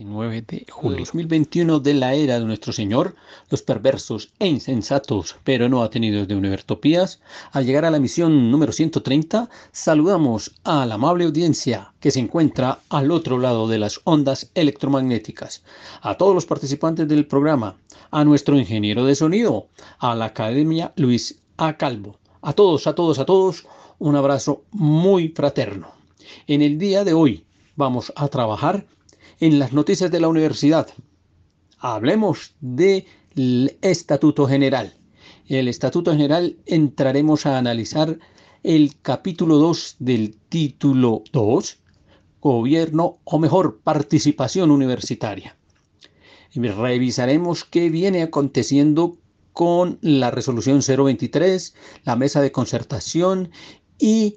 19 de julio 2021 de la era de nuestro Señor, los perversos e insensatos, pero no atenidos de Univertopías, al llegar a la misión número 130, saludamos a la amable audiencia que se encuentra al otro lado de las ondas electromagnéticas, a todos los participantes del programa, a nuestro ingeniero de sonido, a la Academia Luis A. Calvo, a todos, a todos, a todos, un abrazo muy fraterno. En el día de hoy vamos a trabajar en las noticias de la universidad. Hablemos del Estatuto General. En el Estatuto General entraremos a analizar el capítulo 2 del título 2, Gobierno o mejor, participación universitaria. Revisaremos qué viene aconteciendo con la resolución 023, la mesa de concertación y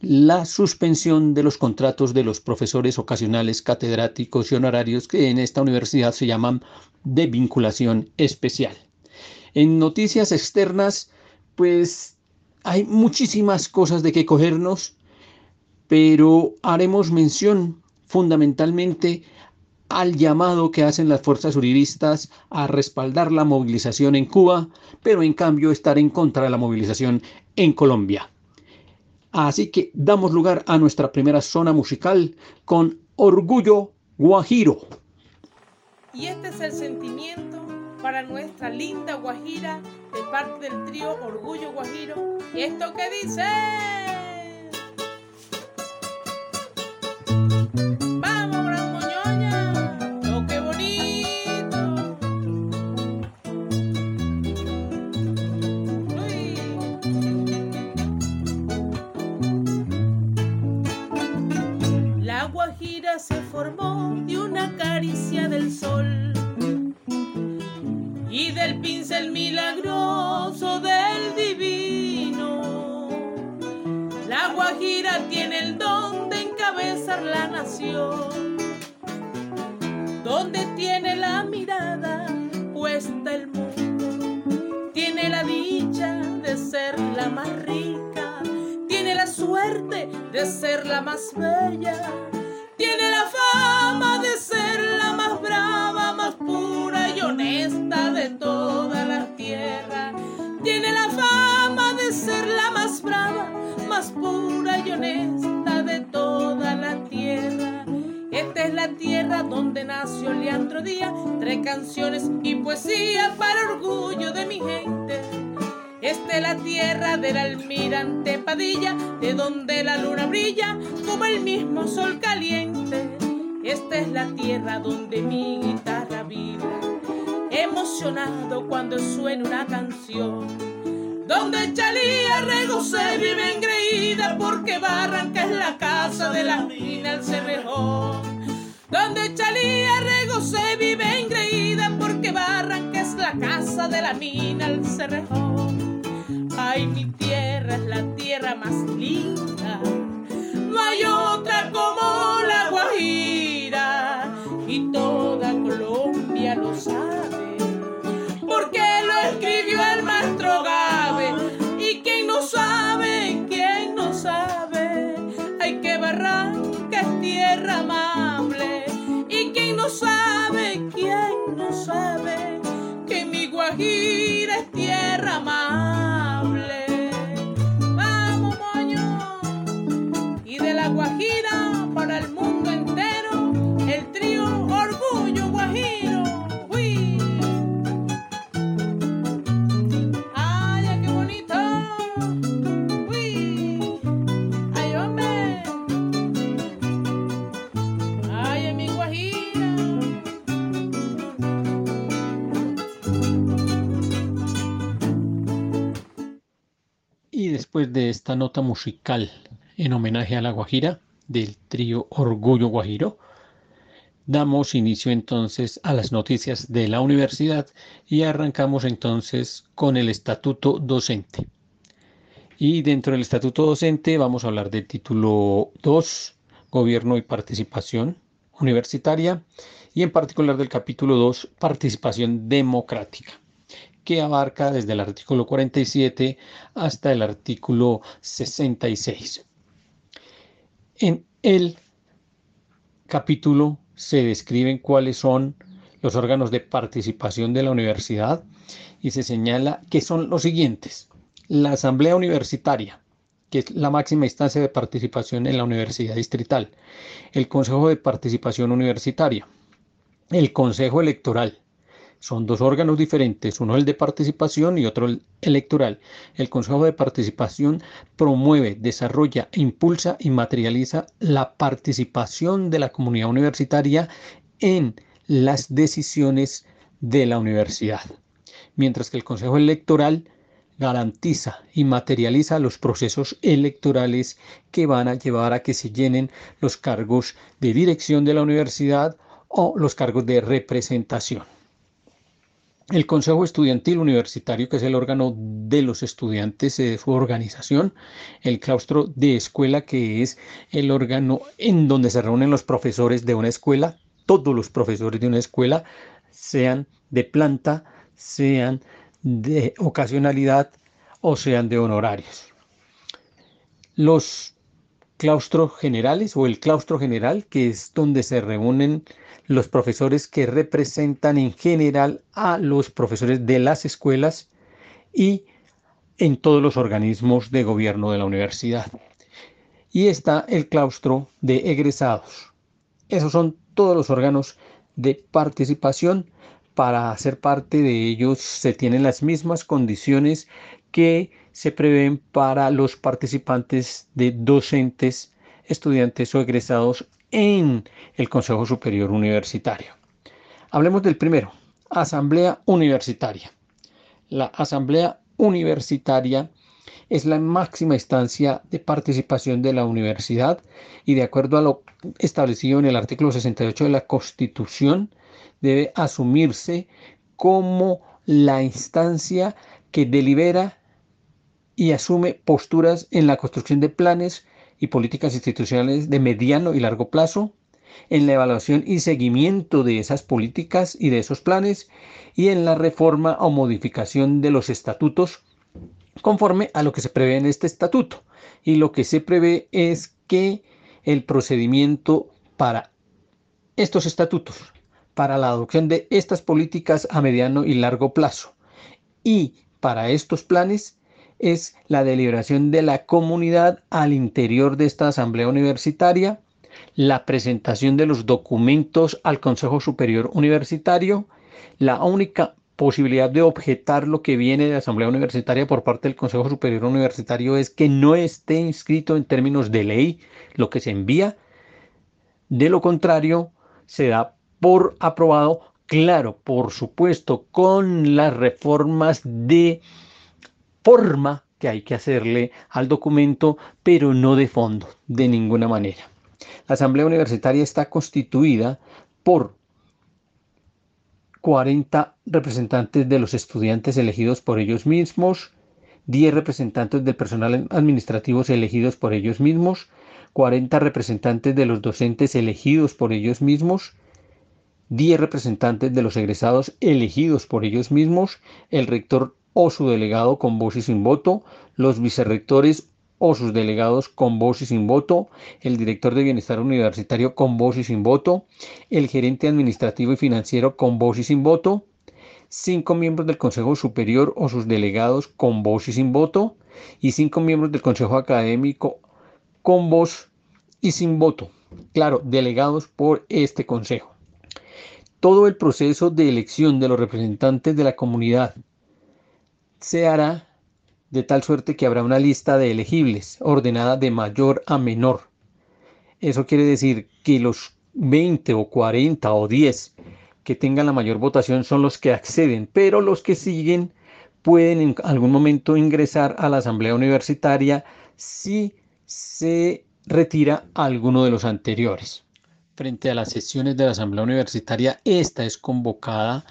la suspensión de los contratos de los profesores ocasionales, catedráticos y honorarios que en esta universidad se llaman de vinculación especial. En noticias externas, pues hay muchísimas cosas de que cogernos, pero haremos mención fundamentalmente al llamado que hacen las fuerzas uribistas a respaldar la movilización en Cuba, pero en cambio estar en contra de la movilización en Colombia. Así que damos lugar a nuestra primera zona musical con Orgullo Guajiro. Y este es el sentimiento para nuestra linda Guajira de parte del trío Orgullo Guajiro. ¿Esto qué dice? Leandro Díaz, tres canciones y poesía para orgullo de mi gente. Esta es la tierra del almirante Padilla, de donde la luna brilla como el mismo sol caliente. Esta es la tierra donde mi guitarra vibra, emocionado cuando suena una canción. Donde Chalía Regocé vive engreída porque Barranca es la casa de la mina el Cerrejón. Donde Chalía Regocé vive engreída porque Barranca es la casa de la mina el Cerrejón. Ay, mi tierra es la tierra más linda. No hay otra como la Guajira y toda después de esta nota musical en homenaje a la Guajira del trío Orgullo Guajiro, damos inicio entonces a las noticias de la universidad y arrancamos entonces con el estatuto docente. Y dentro del estatuto docente vamos a hablar del título 2, Gobierno y Participación Universitaria, y en particular del capítulo 2, Participación Democrática que abarca desde el artículo 47 hasta el artículo 66. En el capítulo se describen cuáles son los órganos de participación de la universidad y se señala que son los siguientes. La Asamblea Universitaria, que es la máxima instancia de participación en la Universidad Distrital. El Consejo de Participación Universitaria. El Consejo Electoral, son dos órganos diferentes, uno el de participación y otro el electoral. El Consejo de Participación promueve, desarrolla, impulsa y materializa la participación de la comunidad universitaria en las decisiones de la universidad. Mientras que el Consejo Electoral garantiza y materializa los procesos electorales que van a llevar a que se llenen los cargos de dirección de la universidad o los cargos de representación. El Consejo Estudiantil Universitario, que es el órgano de los estudiantes de su organización, el claustro de escuela, que es el órgano en donde se reúnen los profesores de una escuela, todos los profesores de una escuela, sean de planta, sean de ocasionalidad o sean de honorarios. Los claustros generales o el claustro general, que es donde se reúnen los profesores que representan en general a los profesores de las escuelas y en todos los organismos de gobierno de la universidad. Y está el claustro de egresados. Esos son todos los órganos de participación. Para ser parte de ellos se tienen las mismas condiciones que se prevén para los participantes de docentes, estudiantes o egresados en el Consejo Superior Universitario. Hablemos del primero, Asamblea Universitaria. La Asamblea Universitaria es la máxima instancia de participación de la universidad y de acuerdo a lo establecido en el artículo 68 de la Constitución, debe asumirse como la instancia que delibera y asume posturas en la construcción de planes, y políticas institucionales de mediano y largo plazo, en la evaluación y seguimiento de esas políticas y de esos planes y en la reforma o modificación de los estatutos conforme a lo que se prevé en este estatuto. Y lo que se prevé es que el procedimiento para estos estatutos, para la adopción de estas políticas a mediano y largo plazo y para estos planes es la deliberación de la comunidad al interior de esta asamblea universitaria, la presentación de los documentos al Consejo Superior Universitario, la única posibilidad de objetar lo que viene de la Asamblea Universitaria por parte del Consejo Superior Universitario es que no esté inscrito en términos de ley lo que se envía. De lo contrario, se da por aprobado, claro, por supuesto, con las reformas de forma que hay que hacerle al documento, pero no de fondo, de ninguna manera. La Asamblea Universitaria está constituida por 40 representantes de los estudiantes elegidos por ellos mismos, 10 representantes del personal administrativo elegidos por ellos mismos, 40 representantes de los docentes elegidos por ellos mismos, 10 representantes de los egresados elegidos por ellos mismos, el rector o su delegado con voz y sin voto, los vicerrectores o sus delegados con voz y sin voto, el director de bienestar universitario con voz y sin voto, el gerente administrativo y financiero con voz y sin voto, cinco miembros del Consejo Superior o sus delegados con voz y sin voto, y cinco miembros del Consejo Académico con voz y sin voto. Claro, delegados por este Consejo. Todo el proceso de elección de los representantes de la comunidad se hará de tal suerte que habrá una lista de elegibles ordenada de mayor a menor. Eso quiere decir que los 20 o 40 o 10 que tengan la mayor votación son los que acceden, pero los que siguen pueden en algún momento ingresar a la asamblea universitaria si se retira alguno de los anteriores. Frente a las sesiones de la asamblea universitaria, esta es convocada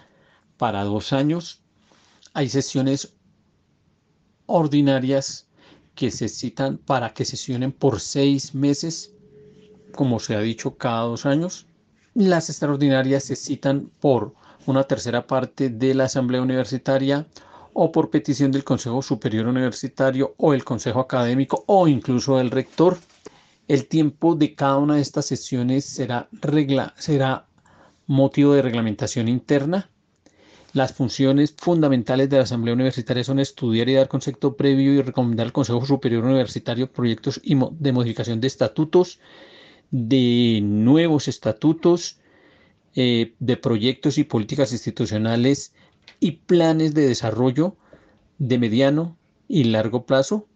para dos años. Hay sesiones ordinarias que se citan para que sesionen por seis meses, como se ha dicho, cada dos años. Las extraordinarias se citan por una tercera parte de la asamblea universitaria o por petición del Consejo Superior Universitario o el Consejo Académico o incluso del rector. El tiempo de cada una de estas sesiones será, regla, será motivo de reglamentación interna. Las funciones fundamentales de la Asamblea Universitaria son estudiar y dar concepto previo y recomendar al Consejo Superior Universitario proyectos de modificación de estatutos, de nuevos estatutos, eh, de proyectos y políticas institucionales y planes de desarrollo de mediano y largo plazo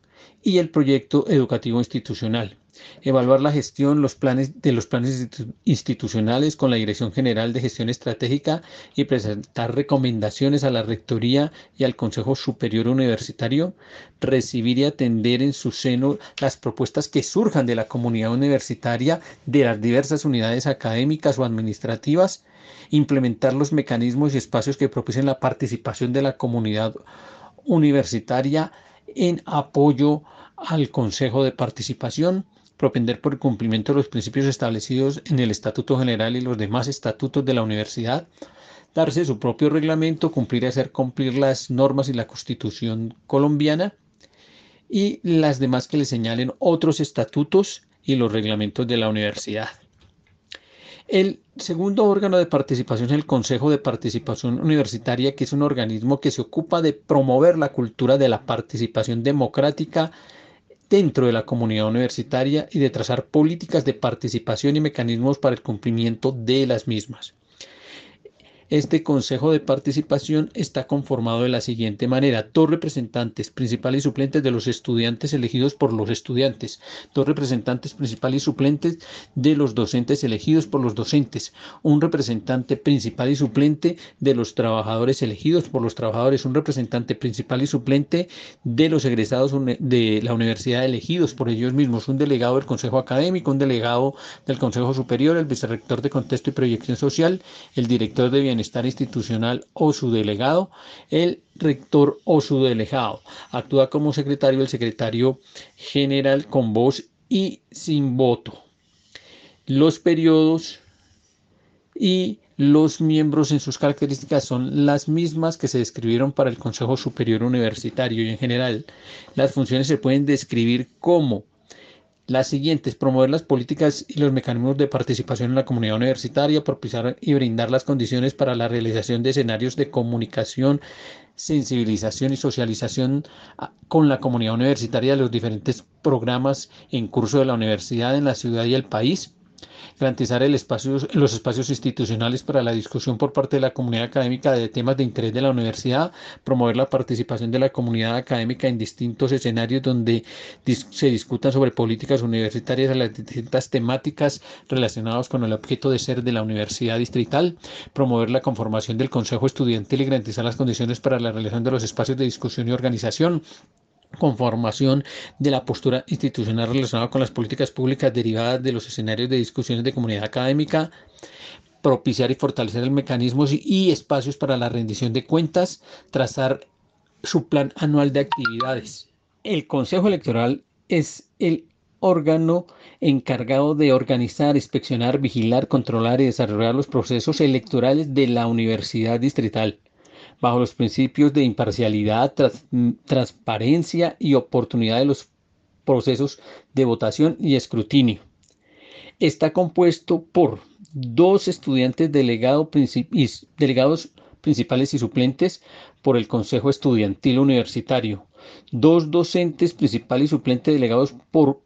y el proyecto educativo institucional. Evaluar la gestión los planes, de los planes institucionales con la Dirección General de Gestión Estratégica y presentar recomendaciones a la Rectoría y al Consejo Superior Universitario. Recibir y atender en su seno las propuestas que surjan de la comunidad universitaria, de las diversas unidades académicas o administrativas implementar los mecanismos y espacios que propicien la participación de la comunidad universitaria en apoyo al Consejo de Participación, propender por el cumplimiento de los principios establecidos en el Estatuto General y los demás estatutos de la universidad, darse su propio reglamento, cumplir y hacer cumplir las normas y la Constitución colombiana y las demás que le señalen otros estatutos y los reglamentos de la universidad. El segundo órgano de participación es el Consejo de Participación Universitaria, que es un organismo que se ocupa de promover la cultura de la participación democrática dentro de la comunidad universitaria y de trazar políticas de participación y mecanismos para el cumplimiento de las mismas. Este Consejo de Participación está conformado de la siguiente manera. Dos representantes principales y suplentes de los estudiantes elegidos por los estudiantes. Dos representantes principales y suplentes de los docentes elegidos por los docentes. Un representante principal y suplente de los trabajadores elegidos por los trabajadores. Un representante principal y suplente de los egresados de la universidad elegidos por ellos mismos. Un delegado del Consejo Académico, un delegado del Consejo Superior, el vicerrector de Contexto y Proyección Social, el director de Bienestar Bienestar Institucional o su delegado, el rector o su delegado. Actúa como secretario el secretario general con voz y sin voto. Los periodos y los miembros en sus características son las mismas que se describieron para el Consejo Superior Universitario y en general las funciones se pueden describir como las siguientes, promover las políticas y los mecanismos de participación en la comunidad universitaria, propiciar y brindar las condiciones para la realización de escenarios de comunicación, sensibilización y socialización ah, con la comunidad universitaria de los diferentes programas en curso de la universidad en la ciudad y el país garantizar el espacio, los espacios institucionales para la discusión por parte de la comunidad académica de temas de interés de la universidad, promover la participación de la comunidad académica en distintos escenarios donde se discutan sobre políticas universitarias a las distintas temáticas relacionadas con el objeto de ser de la universidad distrital, promover la conformación del consejo estudiantil y garantizar las condiciones para la realización de los espacios de discusión y organización, conformación de la postura institucional relacionada con las políticas públicas derivadas de los escenarios de discusiones de comunidad académica, propiciar y fortalecer el mecanismos y espacios para la rendición de cuentas, trazar su plan anual de actividades. El Consejo Electoral es el órgano encargado de organizar, inspeccionar, vigilar, controlar y desarrollar los procesos electorales de la Universidad Distrital bajo los principios de imparcialidad, transparencia y oportunidad de los procesos de votación y escrutinio. Está compuesto por dos estudiantes delegados principales y suplentes por el Consejo Estudiantil Universitario, dos docentes principales y suplentes delegados por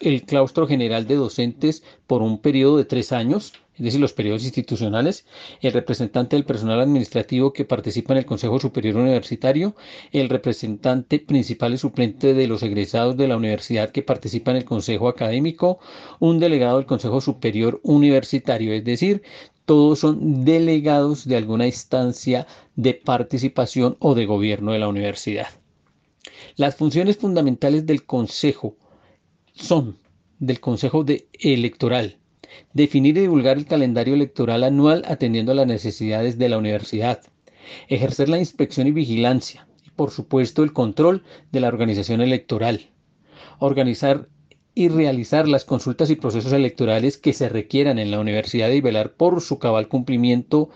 el claustro general de docentes por un periodo de tres años, es decir, los periodos institucionales, el representante del personal administrativo que participa en el Consejo Superior Universitario, el representante principal y suplente de los egresados de la universidad que participa en el Consejo Académico, un delegado del Consejo Superior Universitario, es decir, todos son delegados de alguna instancia de participación o de gobierno de la universidad. Las funciones fundamentales del Consejo son del Consejo de Electoral, definir y divulgar el calendario electoral anual atendiendo a las necesidades de la universidad, ejercer la inspección y vigilancia, y por supuesto el control de la organización electoral, organizar y realizar las consultas y procesos electorales que se requieran en la universidad y velar por su cabal cumplimiento,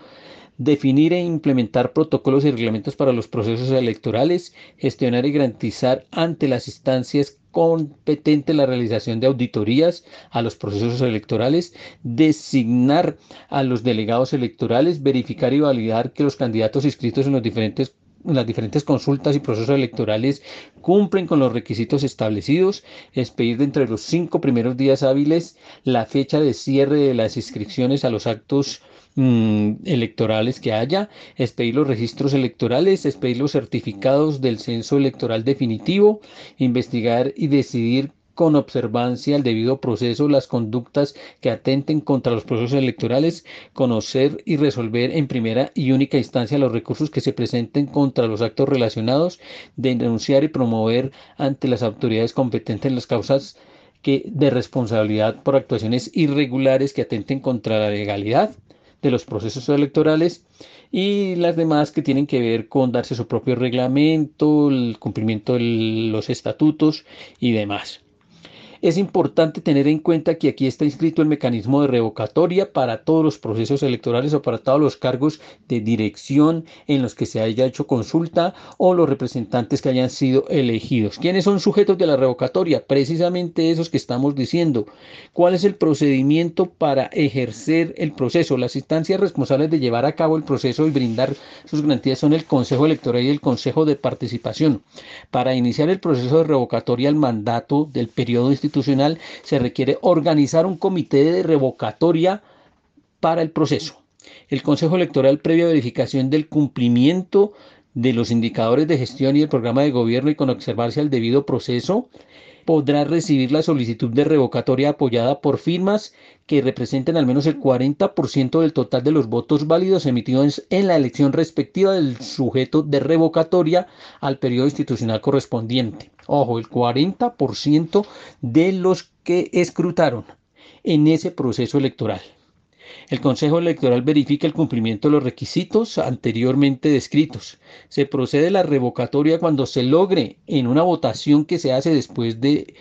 definir e implementar protocolos y reglamentos para los procesos electorales, gestionar y garantizar ante las instancias competentes la realización de auditorías a los procesos electorales, designar a los delegados electorales, verificar y validar que los candidatos inscritos en los diferentes las diferentes consultas y procesos electorales cumplen con los requisitos establecidos, expedir dentro de los cinco primeros días hábiles la fecha de cierre de las inscripciones a los actos mm, electorales que haya, expedir los registros electorales, expedir los certificados del censo electoral definitivo, investigar y decidir con observancia al debido proceso las conductas que atenten contra los procesos electorales, conocer y resolver en primera y única instancia los recursos que se presenten contra los actos relacionados, denunciar y promover ante las autoridades competentes las causas que de responsabilidad por actuaciones irregulares que atenten contra la legalidad de los procesos electorales y las demás que tienen que ver con darse su propio reglamento, el cumplimiento de los estatutos y demás. Es importante tener en cuenta que aquí está inscrito el mecanismo de revocatoria para todos los procesos electorales o para todos los cargos de dirección en los que se haya hecho consulta o los representantes que hayan sido elegidos. ¿Quiénes son sujetos de la revocatoria? Precisamente esos que estamos diciendo. ¿Cuál es el procedimiento para ejercer el proceso? Las instancias responsables de llevar a cabo el proceso y brindar sus garantías son el Consejo Electoral y el Consejo de Participación. Para iniciar el proceso de revocatoria al mandato del periodo institucional, institucional, se requiere organizar un comité de revocatoria para el proceso. El Consejo Electoral, previa verificación del cumplimiento de los indicadores de gestión y el programa de gobierno y con observarse al debido proceso, podrá recibir la solicitud de revocatoria apoyada por firmas que representen al menos el 40% del total de los votos válidos emitidos en la elección respectiva del sujeto de revocatoria al periodo institucional correspondiente. Ojo, el 40% de los que escrutaron en ese proceso electoral. El Consejo Electoral verifica el cumplimiento de los requisitos anteriormente descritos. Se procede a la revocatoria cuando se logre en una votación que se hace después de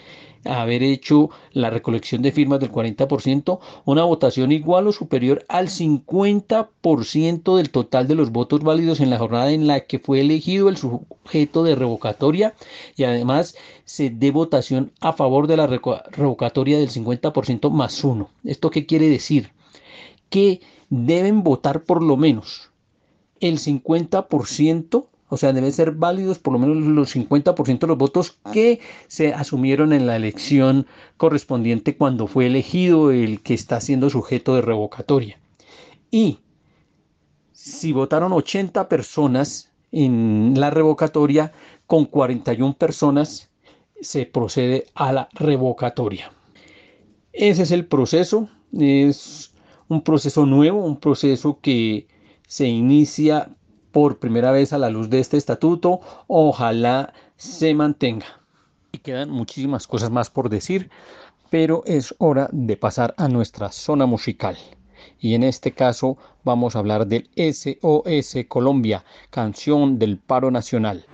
haber hecho la recolección de firmas del 40%, una votación igual o superior al 50% del total de los votos válidos en la jornada en la que fue elegido el sujeto de revocatoria y además se dé votación a favor de la revocatoria del 50% más uno. ¿Esto qué quiere decir? Que deben votar por lo menos el 50%, o sea, deben ser válidos por lo menos los 50% de los votos que se asumieron en la elección correspondiente cuando fue elegido el que está siendo sujeto de revocatoria. Y si votaron 80 personas en la revocatoria, con 41 personas se procede a la revocatoria. Ese es el proceso, es un proceso nuevo, un proceso que se inicia por primera vez a la luz de este estatuto. Ojalá se mantenga. Y quedan muchísimas cosas más por decir, pero es hora de pasar a nuestra zona musical. Y en este caso vamos a hablar del SOS Colombia, canción del paro nacional.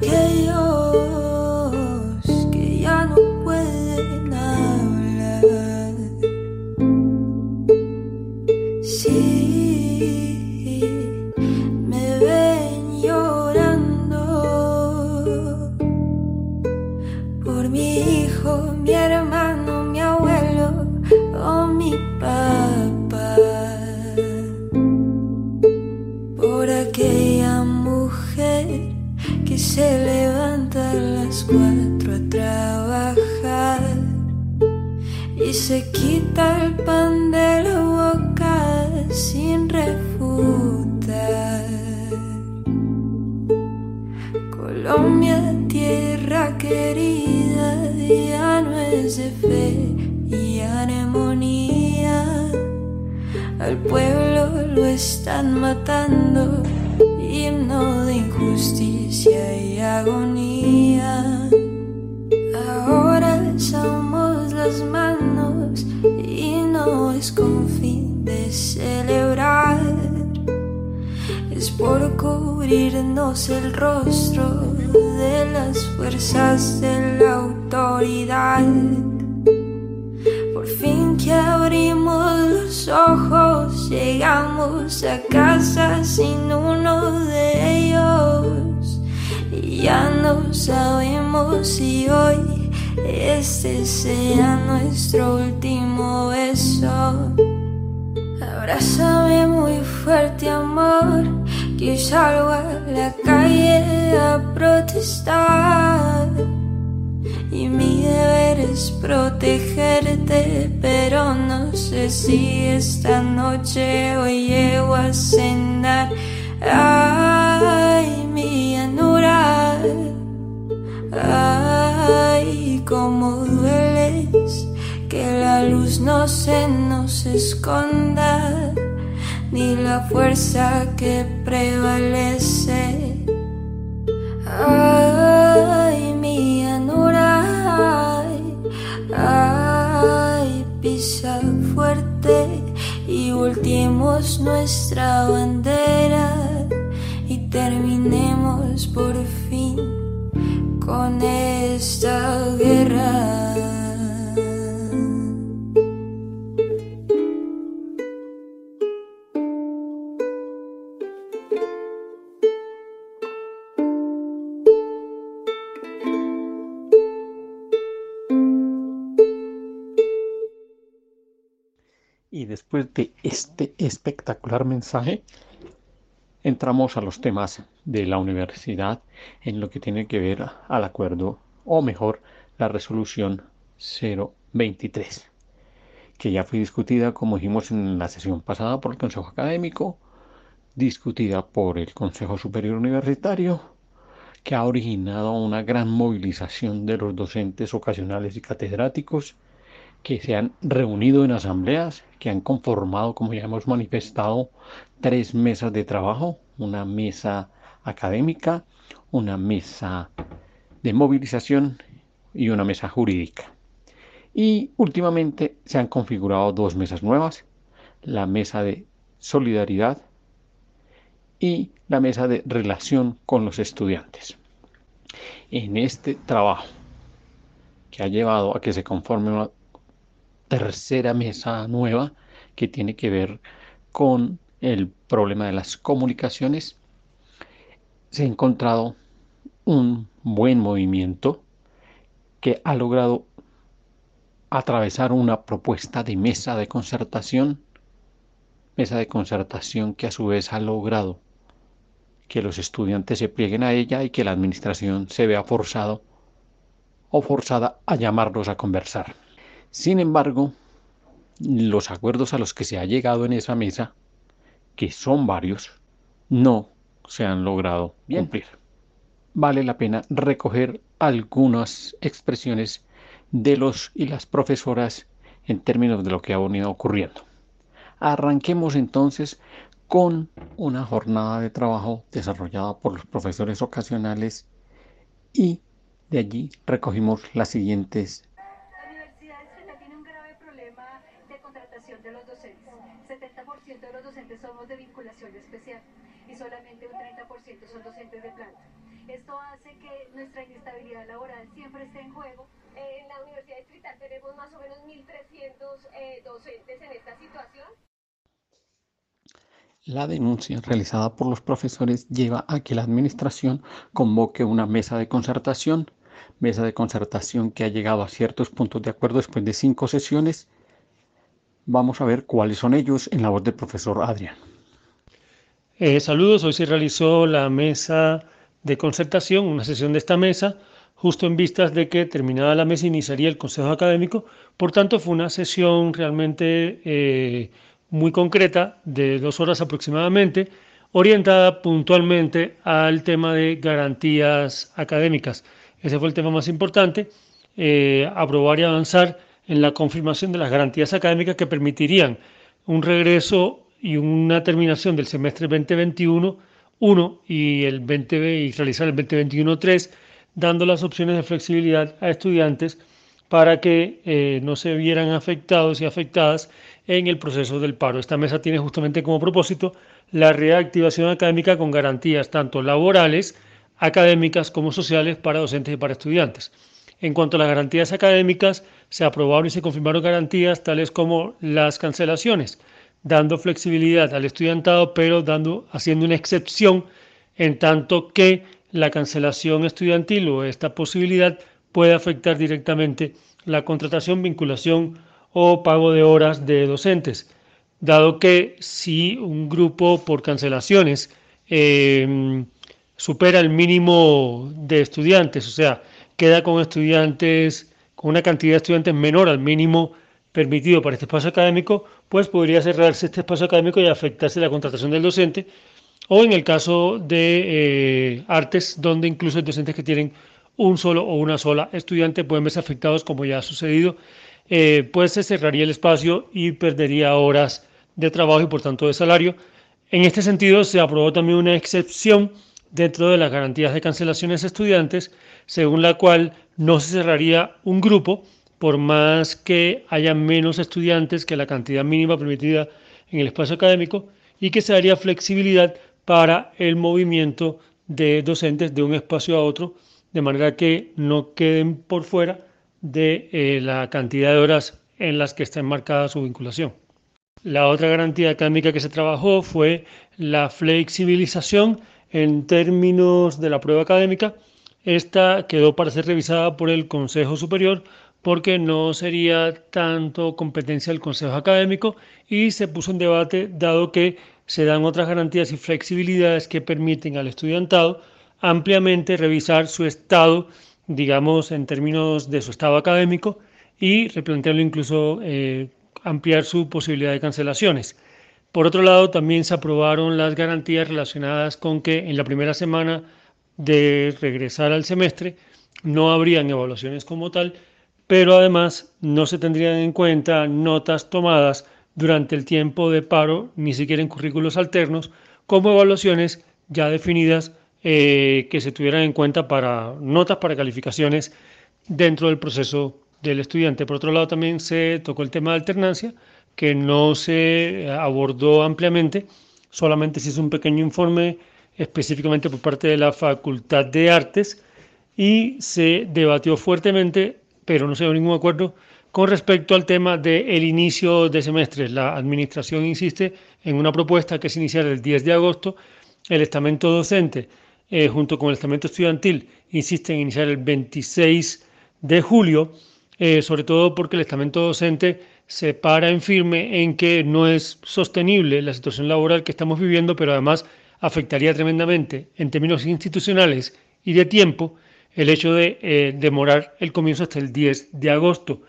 Por querida, ya no es de fe y armonía. Al pueblo lo están matando, himno de injusticia y agonía. Ahora somos las manos y no es con fin de celebrar. Es por cubrirnos el rostro de las fuerzas de la autoridad. Por fin que abrimos los ojos, llegamos a casa sin uno de ellos. Y ya no sabemos si hoy este sea nuestro último beso. Abrázame muy fuerte, amor, que hoy salgo a la calle a protestar. Y mi deber es protegerte, pero no sé si esta noche hoy llego a cenar. Ay, mi anura, ay, cómo dueles, que la luz no se nos esconda, ni la fuerza que prevalece. Ay, mi anura, ay, pisa fuerte y volteemos nuestra bandera y terminemos por fin con esta guerra. Después de este espectacular mensaje, entramos a los temas de la universidad en lo que tiene que ver al acuerdo, o mejor, la resolución 023, que ya fue discutida, como dijimos en la sesión pasada, por el Consejo Académico, discutida por el Consejo Superior Universitario, que ha originado una gran movilización de los docentes ocasionales y catedráticos que se han reunido en asambleas, que han conformado, como ya hemos manifestado, tres mesas de trabajo, una mesa académica, una mesa de movilización y una mesa jurídica. Y últimamente se han configurado dos mesas nuevas, la mesa de solidaridad y la mesa de relación con los estudiantes. En este trabajo que ha llevado a que se conforme tercera mesa nueva que tiene que ver con el problema de las comunicaciones, se ha encontrado un buen movimiento que ha logrado atravesar una propuesta de mesa de concertación, mesa de concertación que a su vez ha logrado que los estudiantes se plieguen a ella y que la administración se vea forzado o forzada a llamarlos a conversar. Sin embargo, los acuerdos a los que se ha llegado en esa mesa, que son varios, no se han logrado Bien. cumplir. Vale la pena recoger algunas expresiones de los y las profesoras en términos de lo que ha venido ocurriendo. Arranquemos entonces con una jornada de trabajo desarrollada por los profesores ocasionales y de allí recogimos las siguientes La Universidad Distrital tiene un grave problema de contratación de los docentes. 70% de los docentes somos de vinculación especial y solamente un 30% son docentes de planta. Esto hace que nuestra inestabilidad laboral siempre esté en juego. En la Universidad Distrital tenemos más o menos 1.300 eh, docentes en esta situación. La denuncia realizada por los profesores lleva a que la administración convoque una mesa de concertación, mesa de concertación que ha llegado a ciertos puntos de acuerdo después de cinco sesiones. Vamos a ver cuáles son ellos en la voz del profesor Adrián. Eh, saludos, hoy se realizó la mesa de concertación, una sesión de esta mesa, justo en vistas de que terminada la mesa iniciaría el Consejo Académico. Por tanto, fue una sesión realmente eh, muy concreta, de dos horas aproximadamente, orientada puntualmente al tema de garantías académicas. Ese fue el tema más importante, eh, aprobar y avanzar en la confirmación de las garantías académicas que permitirían un regreso y una terminación del semestre 2021 1 y el 20 y realizar el 2021 3 dando las opciones de flexibilidad a estudiantes para que eh, no se vieran afectados y afectadas en el proceso del paro. Esta mesa tiene justamente como propósito la reactivación académica con garantías tanto laborales, académicas como sociales para docentes y para estudiantes. En cuanto a las garantías académicas, se aprobaron y se confirmaron garantías tales como las cancelaciones, dando flexibilidad al estudiantado, pero dando, haciendo una excepción en tanto que la cancelación estudiantil o esta posibilidad puede afectar directamente la contratación, vinculación o pago de horas de docentes, dado que si un grupo por cancelaciones em, supera el mínimo de estudiantes, o sea, queda con estudiantes, con una cantidad de estudiantes menor al mínimo permitido para este espacio académico, pues podría cerrarse este espacio académico y afectarse la contratación del docente, o en el caso de eh, artes, donde incluso docentes que tienen un solo o una sola estudiante pueden verse afectados, como ya ha sucedido, eh, pues se cerraría el espacio y perdería horas de trabajo y por tanto de salario. En este sentido, se aprobó también una excepción dentro de las garantías de cancelaciones estudiantes, según la cual no se cerraría un grupo por más que haya menos estudiantes que la cantidad mínima permitida en el espacio académico y que se daría flexibilidad para el movimiento de docentes de un espacio a otro, de manera que no queden por fuera de eh, la cantidad de horas en las que está enmarcada su vinculación. La otra garantía académica que se trabajó fue la flexibilización en términos de la prueba académica. Esta quedó para ser revisada por el Consejo Superior porque no sería tanto competencia del Consejo Académico y se puso en debate dado que se dan otras garantías y flexibilidades que permiten al estudiantado ampliamente revisar su estado, digamos, en términos de su estado académico y replantearlo incluso eh, ampliar su posibilidad de cancelaciones. Por otro lado, también se aprobaron las garantías relacionadas con que en la primera semana de regresar al semestre no habrían evaluaciones como tal, pero además no se tendrían en cuenta notas tomadas durante el tiempo de paro, ni siquiera en currículos alternos, como evaluaciones ya definidas eh, que se tuvieran en cuenta para notas para calificaciones dentro del proceso del estudiante. Por otro lado, también se tocó el tema de alternancia, que no se abordó ampliamente, solamente se hizo un pequeño informe específicamente por parte de la Facultad de Artes y se debatió fuertemente pero no se dio ningún acuerdo con respecto al tema del inicio de semestre. La Administración insiste en una propuesta que es iniciar el 10 de agosto. El estamento docente, eh, junto con el estamento estudiantil, insiste en iniciar el 26 de julio, eh, sobre todo porque el estamento docente se para en firme en que no es sostenible la situación laboral que estamos viviendo, pero además afectaría tremendamente en términos institucionales y de tiempo el hecho de eh, demorar el comienzo hasta el 10 de agosto.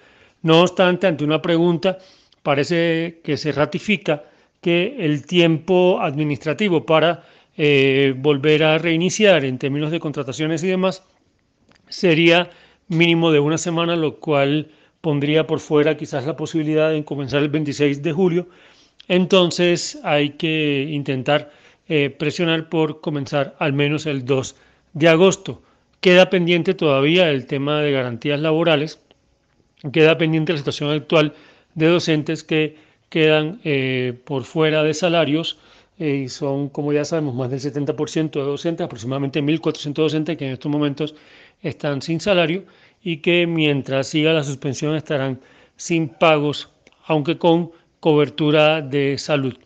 No obstante, ante una pregunta, parece que se ratifica que el tiempo administrativo para eh, volver a reiniciar en términos de contrataciones y demás sería mínimo de una semana, lo cual pondría por fuera quizás la posibilidad de comenzar el 26 de julio. Entonces hay que intentar eh, presionar por comenzar al menos el 2 de agosto. Queda pendiente todavía el tema de garantías laborales, queda pendiente la situación actual de docentes que quedan eh, por fuera de salarios eh, y son, como ya sabemos, más del 70% de docentes, aproximadamente 1.400 docentes que en estos momentos están sin salario y que mientras siga la suspensión estarán sin pagos, aunque con cobertura de salud.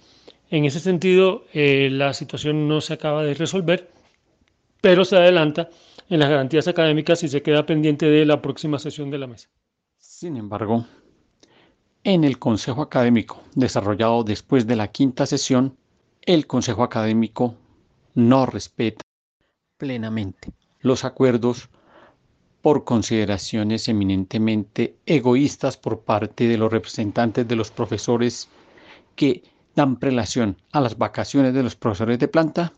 En ese sentido, eh, la situación no se acaba de resolver, pero se adelanta en las garantías académicas y se queda pendiente de la próxima sesión de la mesa. Sin embargo, en el Consejo Académico desarrollado después de la quinta sesión, el Consejo Académico no respeta plenamente los acuerdos por consideraciones eminentemente egoístas por parte de los representantes de los profesores que dan prelación a las vacaciones de los profesores de planta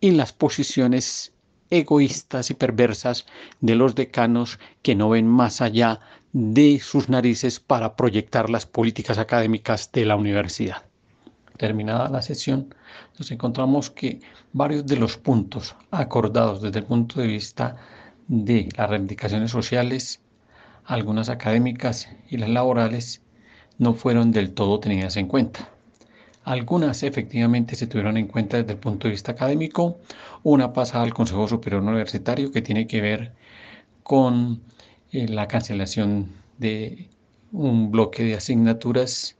y las posiciones egoístas y perversas de los decanos que no ven más allá de sus narices para proyectar las políticas académicas de la universidad. Terminada la sesión, nos encontramos que varios de los puntos acordados desde el punto de vista de las reivindicaciones sociales, algunas académicas y las laborales, no fueron del todo tenidas en cuenta. Algunas efectivamente se tuvieron en cuenta desde el punto de vista académico. Una pasada al Consejo Superior Universitario que tiene que ver con eh, la cancelación de un bloque de asignaturas,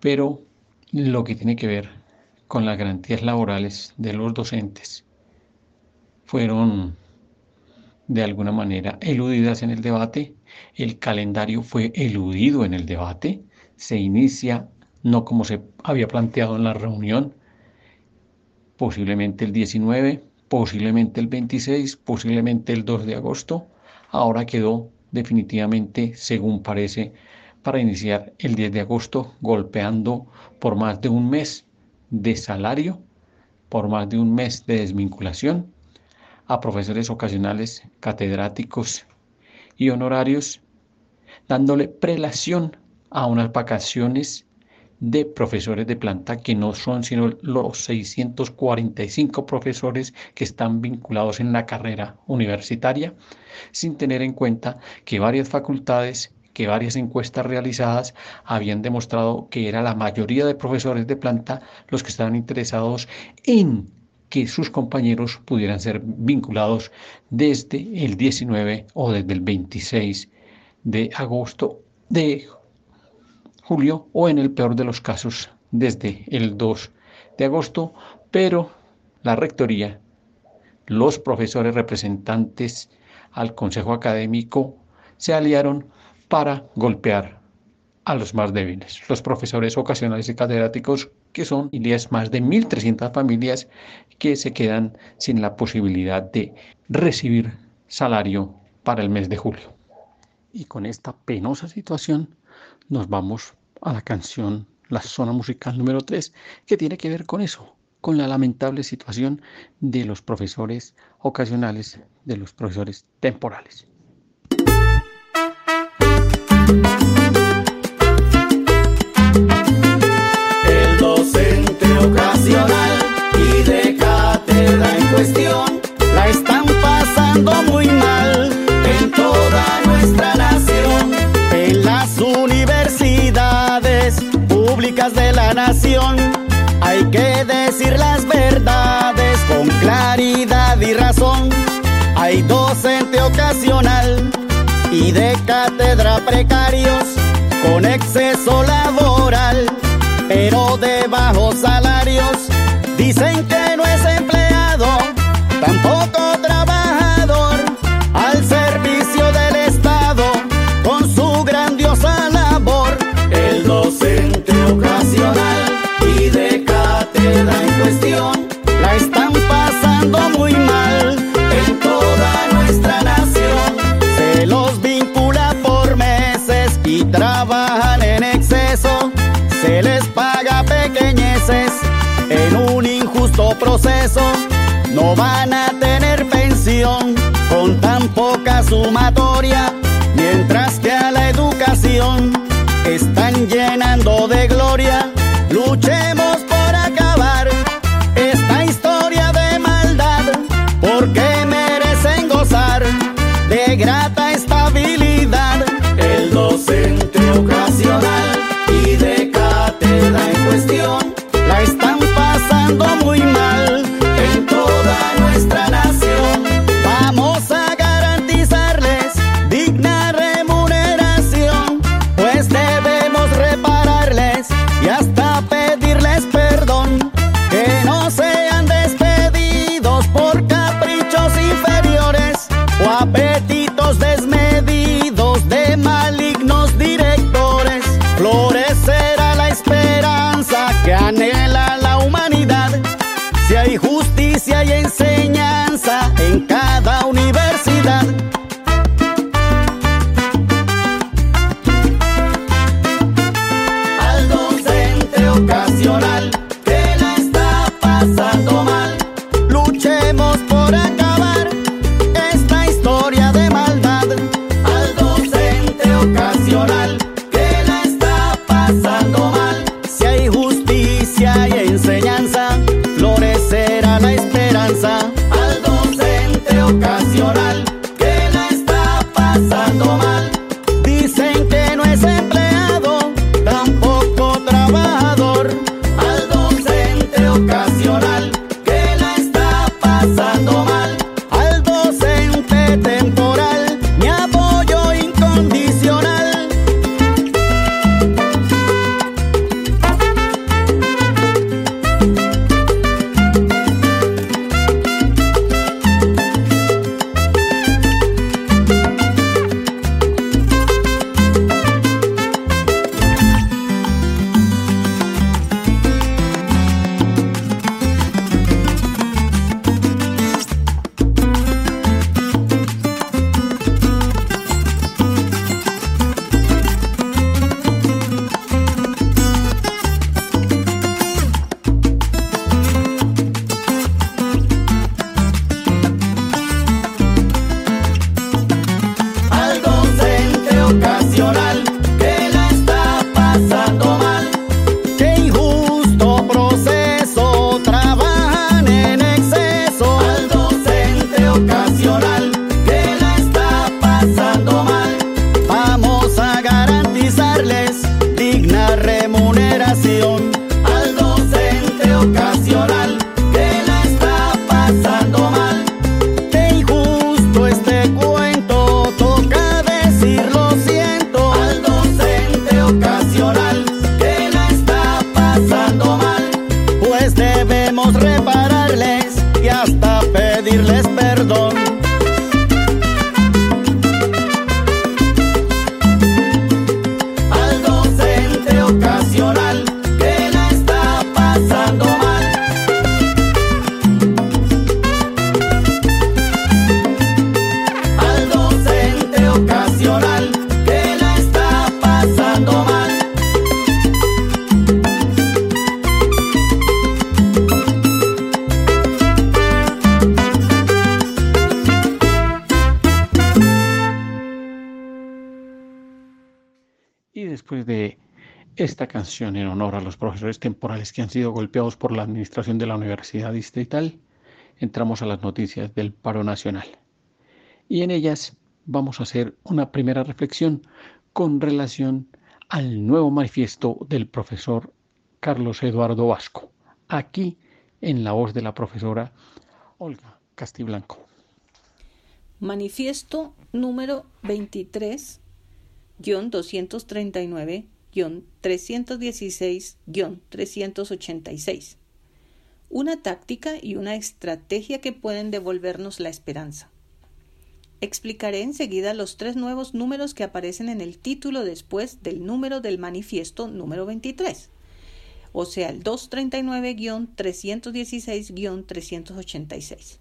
pero lo que tiene que ver con las garantías laborales de los docentes fueron de alguna manera eludidas en el debate. El calendario fue eludido en el debate. Se inicia no como se había planteado en la reunión, posiblemente el 19, posiblemente el 26, posiblemente el 2 de agosto. Ahora quedó definitivamente, según parece, para iniciar el 10 de agosto, golpeando por más de un mes de salario, por más de un mes de desvinculación a profesores ocasionales, catedráticos y honorarios, dándole prelación a unas vacaciones de profesores de planta que no son sino los 645 profesores que están vinculados en la carrera universitaria, sin tener en cuenta que varias facultades que varias encuestas realizadas habían demostrado que era la mayoría de profesores de planta los que estaban interesados en que sus compañeros pudieran ser vinculados desde el 19 o desde el 26 de agosto de julio o en el peor de los casos desde el 2 de agosto, pero la rectoría, los profesores representantes al Consejo Académico se aliaron para golpear a los más débiles, los profesores ocasionales y catedráticos, que son más de 1.300 familias que se quedan sin la posibilidad de recibir salario para el mes de julio. Y con esta penosa situación nos vamos a la canción La Zona Musical número 3, que tiene que ver con eso, con la lamentable situación de los profesores ocasionales, de los profesores temporales. Están pasando muy mal en toda nuestra nación. En las universidades públicas de la nación hay que decir las verdades con claridad y razón. Hay docente ocasional y de cátedra precarios con exceso laboral, pero de bajos salarios. Dicen que profesores temporales que han sido golpeados por la administración de la Universidad Distrital, entramos a las noticias del paro nacional. Y en ellas vamos a hacer una primera reflexión con relación al nuevo manifiesto del profesor Carlos Eduardo Vasco, aquí en la voz de la profesora Olga Castiblanco. Manifiesto número 23-239-316-386. Una táctica y una estrategia que pueden devolvernos la esperanza. Explicaré enseguida los tres nuevos números que aparecen en el título después del número del manifiesto número 23, o sea, el 239-316-386.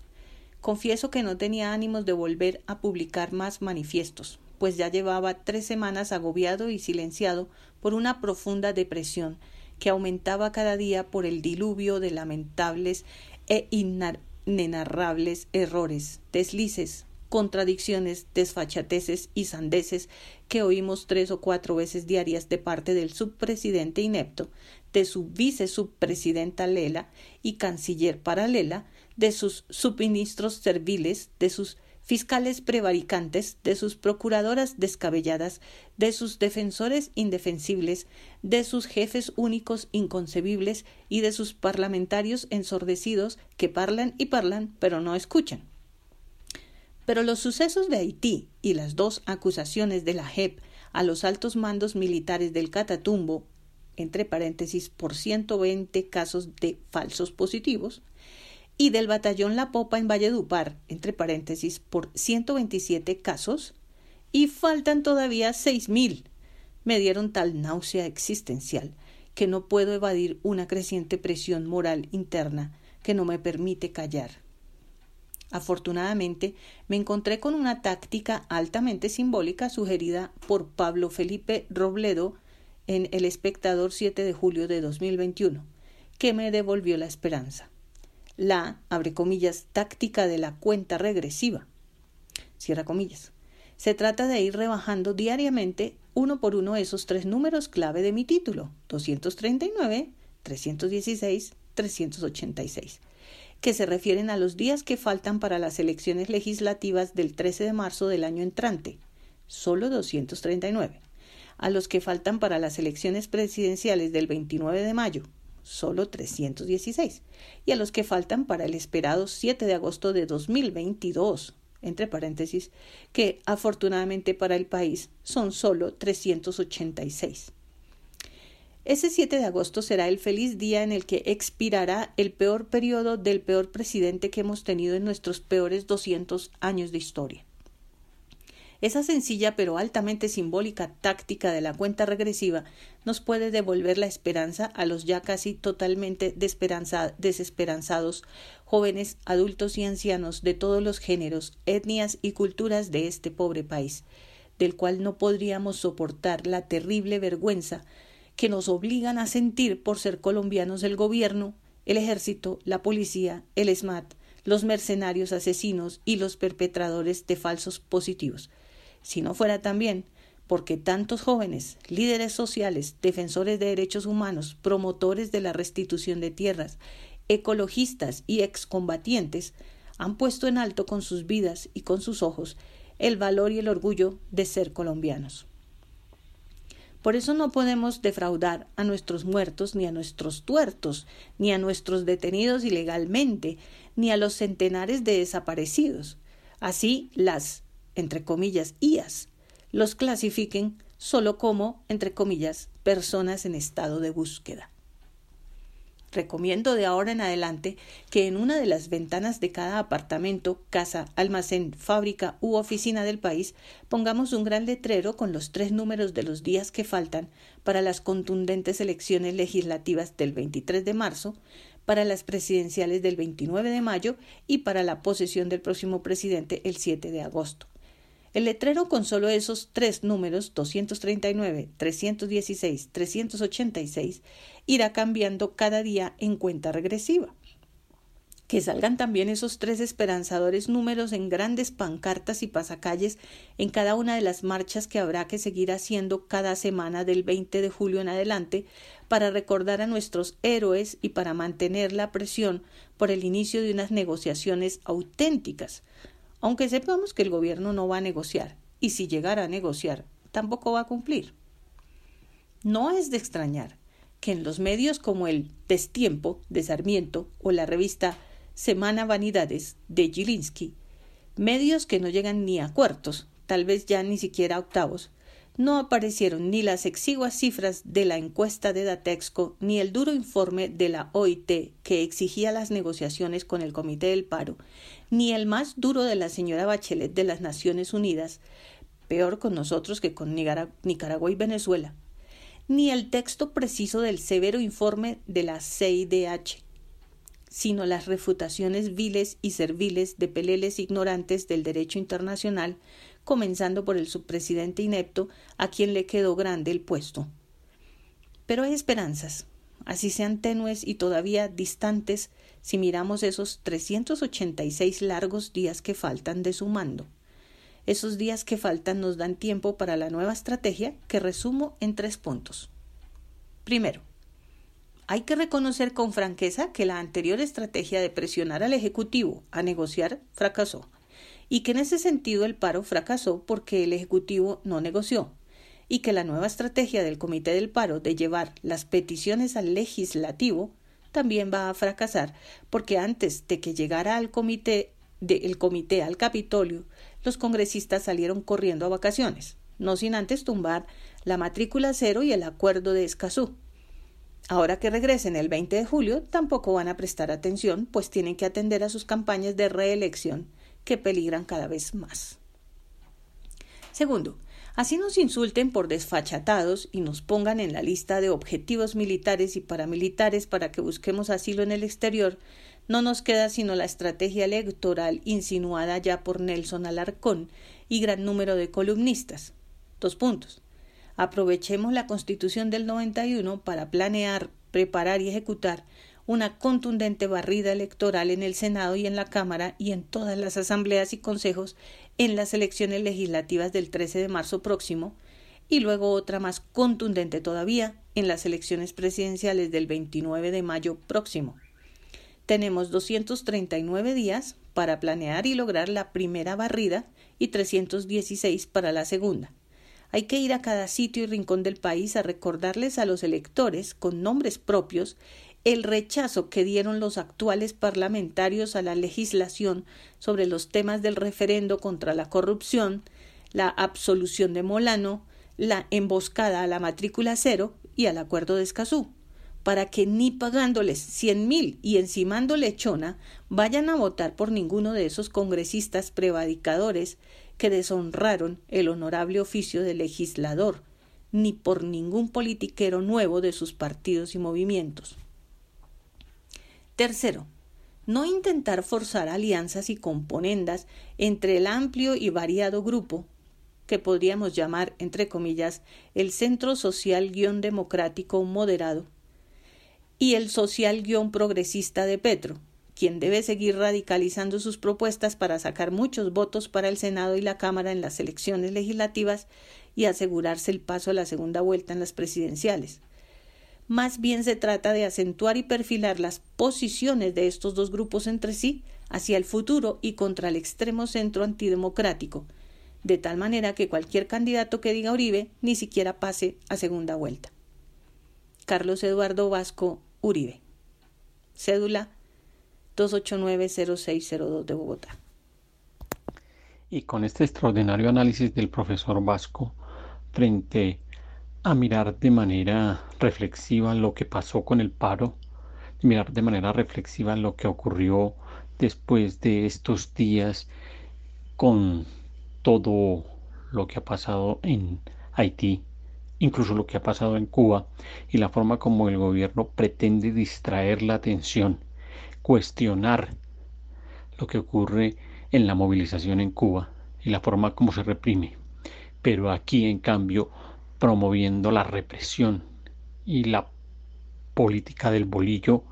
Confieso que no tenía ánimos de volver a publicar más manifiestos, pues ya llevaba tres semanas agobiado y silenciado por una profunda depresión que aumentaba cada día por el diluvio de lamentables e inenarrables errores, deslices, contradicciones, desfachateces y sandeces que oímos tres o cuatro veces diarias de parte del subpresidente inepto, de su vicesubpresidenta Lela y canciller paralela, de sus subministros serviles, de sus fiscales prevaricantes, de sus procuradoras descabelladas, de sus defensores indefensibles, de sus jefes únicos inconcebibles y de sus parlamentarios ensordecidos que parlan y parlan pero no escuchan. Pero los sucesos de Haití y las dos acusaciones de la JEP a los altos mandos militares del Catatumbo, entre paréntesis, por 120 casos de falsos positivos, y del batallón La Popa en Valledupar, entre paréntesis, por 127 casos, y faltan todavía 6.000. Me dieron tal náusea existencial que no puedo evadir una creciente presión moral interna que no me permite callar. Afortunadamente, me encontré con una táctica altamente simbólica sugerida por Pablo Felipe Robledo en El Espectador 7 de julio de 2021, que me devolvió la esperanza. La, abre comillas, táctica de la cuenta regresiva. Cierra comillas. Se trata de ir rebajando diariamente uno por uno esos tres números clave de mi título, 239, 316, 386, que se refieren a los días que faltan para las elecciones legislativas del 13 de marzo del año entrante, solo 239, a los que faltan para las elecciones presidenciales del 29 de mayo, solo 316, y a los que faltan para el esperado 7 de agosto de 2022, entre paréntesis, que afortunadamente para el país son solo 386. Ese 7 de agosto será el feliz día en el que expirará el peor periodo del peor presidente que hemos tenido en nuestros peores 200 años de historia. Esa sencilla pero altamente simbólica táctica de la cuenta regresiva nos puede devolver la esperanza a los ya casi totalmente desesperanzados jóvenes, adultos y ancianos de todos los géneros, etnias y culturas de este pobre país, del cual no podríamos soportar la terrible vergüenza que nos obligan a sentir por ser colombianos del gobierno, el ejército, la policía, el SMAT, los mercenarios asesinos y los perpetradores de falsos positivos si no fuera también porque tantos jóvenes, líderes sociales, defensores de derechos humanos, promotores de la restitución de tierras, ecologistas y excombatientes han puesto en alto con sus vidas y con sus ojos el valor y el orgullo de ser colombianos. Por eso no podemos defraudar a nuestros muertos, ni a nuestros tuertos, ni a nuestros detenidos ilegalmente, ni a los centenares de desaparecidos. Así las entre comillas, IAS, los clasifiquen solo como, entre comillas, personas en estado de búsqueda. Recomiendo de ahora en adelante que en una de las ventanas de cada apartamento, casa, almacén, fábrica u oficina del país pongamos un gran letrero con los tres números de los días que faltan para las contundentes elecciones legislativas del 23 de marzo, para las presidenciales del 29 de mayo y para la posesión del próximo presidente el 7 de agosto. El letrero con solo esos tres números, 239, 316, 386, irá cambiando cada día en cuenta regresiva. Que salgan también esos tres esperanzadores números en grandes pancartas y pasacalles en cada una de las marchas que habrá que seguir haciendo cada semana del 20 de julio en adelante para recordar a nuestros héroes y para mantener la presión por el inicio de unas negociaciones auténticas, aunque sepamos que el gobierno no va a negociar, y si llegara a negociar, tampoco va a cumplir. No es de extrañar que en los medios como el Destiempo de Sarmiento o la revista Semana Vanidades de Gilinski, medios que no llegan ni a cuartos, tal vez ya ni siquiera a octavos, no aparecieron ni las exiguas cifras de la encuesta de Datexco ni el duro informe de la OIT que exigía las negociaciones con el Comité del Paro, ni el más duro de la señora Bachelet de las Naciones Unidas, peor con nosotros que con Nicaragua y Venezuela, ni el texto preciso del severo informe de la CIDH, sino las refutaciones viles y serviles de peleles ignorantes del derecho internacional comenzando por el subpresidente inepto, a quien le quedó grande el puesto. Pero hay esperanzas, así sean tenues y todavía distantes, si miramos esos 386 largos días que faltan de su mando. Esos días que faltan nos dan tiempo para la nueva estrategia que resumo en tres puntos. Primero, hay que reconocer con franqueza que la anterior estrategia de presionar al Ejecutivo a negociar fracasó y que en ese sentido el paro fracasó porque el Ejecutivo no negoció y que la nueva estrategia del Comité del Paro de llevar las peticiones al legislativo también va a fracasar porque antes de que llegara al comité del comité al Capitolio, los congresistas salieron corriendo a vacaciones, no sin antes tumbar la matrícula cero y el acuerdo de Escazú. Ahora que regresen el 20 de julio, tampoco van a prestar atención, pues tienen que atender a sus campañas de reelección que peligran cada vez más. Segundo, así nos insulten por desfachatados y nos pongan en la lista de objetivos militares y paramilitares para que busquemos asilo en el exterior, no nos queda sino la estrategia electoral insinuada ya por Nelson Alarcón y gran número de columnistas. Dos puntos. Aprovechemos la Constitución del 91 para planear, preparar y ejecutar una contundente barrida electoral en el Senado y en la Cámara y en todas las asambleas y consejos en las elecciones legislativas del 13 de marzo próximo, y luego otra más contundente todavía en las elecciones presidenciales del 29 de mayo próximo. Tenemos 239 días para planear y lograr la primera barrida y 316 para la segunda. Hay que ir a cada sitio y rincón del país a recordarles a los electores con nombres propios el rechazo que dieron los actuales parlamentarios a la legislación sobre los temas del referendo contra la corrupción, la absolución de Molano, la emboscada a la matrícula cero y al acuerdo de Escazú, para que ni pagándoles cien mil y encimando lechona vayan a votar por ninguno de esos congresistas prevadicadores que deshonraron el honorable oficio de legislador, ni por ningún politiquero nuevo de sus partidos y movimientos. Tercero, no intentar forzar alianzas y componendas entre el amplio y variado grupo que podríamos llamar, entre comillas, el Centro Social Guión Democrático Moderado y el Social Guión Progresista de Petro, quien debe seguir radicalizando sus propuestas para sacar muchos votos para el Senado y la Cámara en las elecciones legislativas y asegurarse el paso a la segunda vuelta en las presidenciales. Más bien se trata de acentuar y perfilar las posiciones de estos dos grupos entre sí hacia el futuro y contra el extremo centro antidemocrático, de tal manera que cualquier candidato que diga Uribe ni siquiera pase a segunda vuelta. Carlos Eduardo Vasco Uribe. Cédula 2890602 de Bogotá. Y con este extraordinario análisis del profesor Vasco frente a mirar de manera reflexiva lo que pasó con el paro, mirar de manera reflexiva lo que ocurrió después de estos días con todo lo que ha pasado en Haití, incluso lo que ha pasado en Cuba y la forma como el gobierno pretende distraer la atención, cuestionar lo que ocurre en la movilización en Cuba y la forma como se reprime. Pero aquí, en cambio, promoviendo la represión y la política del bolillo,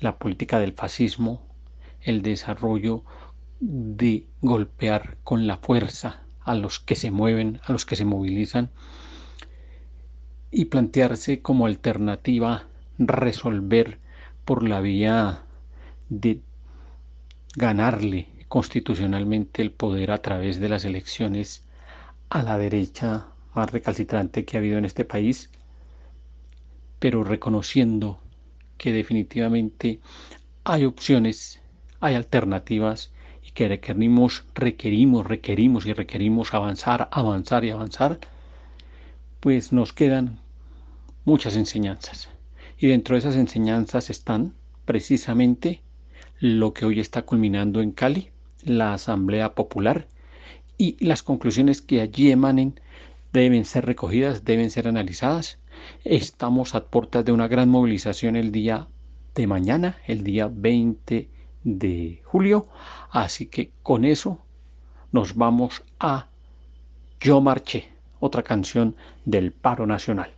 la política del fascismo, el desarrollo de golpear con la fuerza a los que se mueven, a los que se movilizan y plantearse como alternativa resolver por la vía de ganarle constitucionalmente el poder a través de las elecciones a la derecha más recalcitrante que ha habido en este país, pero reconociendo que definitivamente hay opciones, hay alternativas que requerimos, requerimos, requerimos y requerimos avanzar, avanzar y avanzar, pues nos quedan muchas enseñanzas. Y dentro de esas enseñanzas están precisamente lo que hoy está culminando en Cali, la Asamblea Popular, y las conclusiones que allí emanen deben ser recogidas, deben ser analizadas. Estamos a puertas de una gran movilización el día de mañana, el día 20 de julio. Así que con eso nos vamos a Yo Marché, otra canción del paro nacional.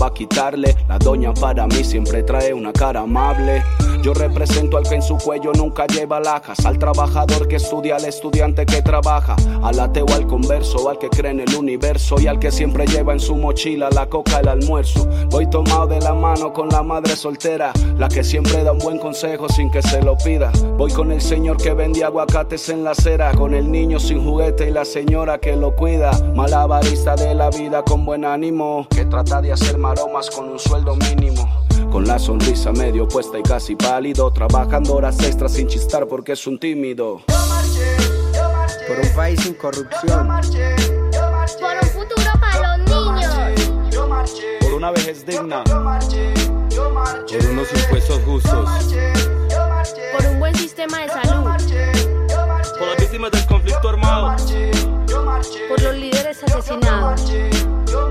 va a quitarle. La doña para mí siempre trae una cara amable. Yo represento al que en su cuello nunca lleva lajas, al trabajador que estudia, al estudiante que trabaja, al ateo, al converso, al que cree en el universo y al que siempre lleva en su mochila la coca, el almuerzo. Voy tomado de la mano con la madre soltera, la que siempre da un buen consejo sin que se lo pida. Voy con el señor que vende aguacates en la acera, con el niño sin juguete y la señora que lo cuida. Malabarista de la vida con buen ánimo, que trata de hacer maromas con un sueldo mínimo. Con la sonrisa medio puesta y casi pálido, trabajando horas extras sin chistar porque es un tímido. Por un país sin corrupción. Por un futuro para los niños. Por una vejez digna. Por unos impuestos justos. Por un buen sistema de salud. Por las víctimas del conflicto armado. Por los líderes asesinados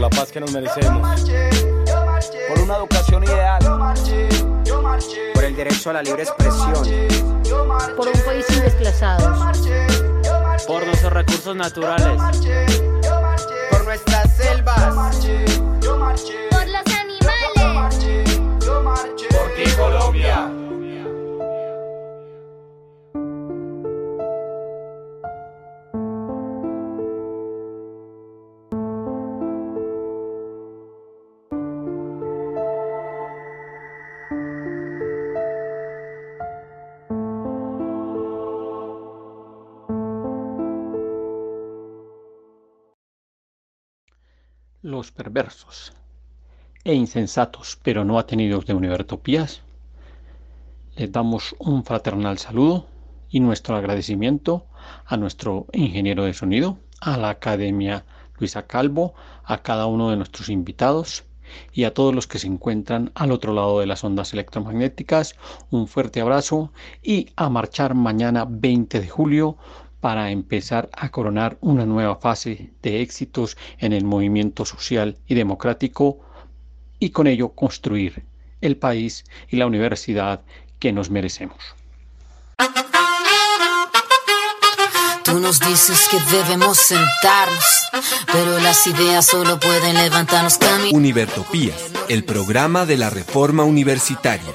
smart la paz que nos merecemos. Por una educación ideal. Por el derecho a la libre expresión. Por un país sin desplazados. Por nuestros recursos naturales. Por nuestras selvas. Por los animales. Por ti, Colombia. Perversos e insensatos, pero no atenidos de Univertopías, les damos un fraternal saludo y nuestro agradecimiento a nuestro ingeniero de sonido, a la Academia Luisa Calvo, a cada uno de nuestros invitados y a todos los que se encuentran al otro lado de las ondas electromagnéticas. Un fuerte abrazo y a marchar mañana 20 de julio para empezar a coronar una nueva fase de éxitos en el movimiento social y democrático y con ello construir el país y la universidad que nos merecemos. Tú nos dices que debemos sentarnos, pero las ideas solo pueden levantarnos camino. Univertopías, el programa de la reforma universitaria.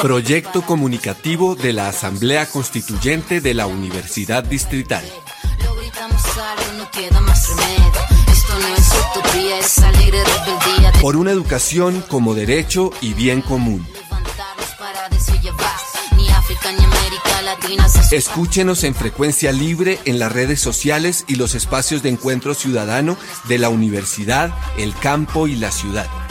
Proyecto comunicativo de la Asamblea Constituyente de la Universidad Distrital. Por una educación como derecho y bien común. Escúchenos en frecuencia libre en las redes sociales y los espacios de encuentro ciudadano de la universidad, el campo y la ciudad.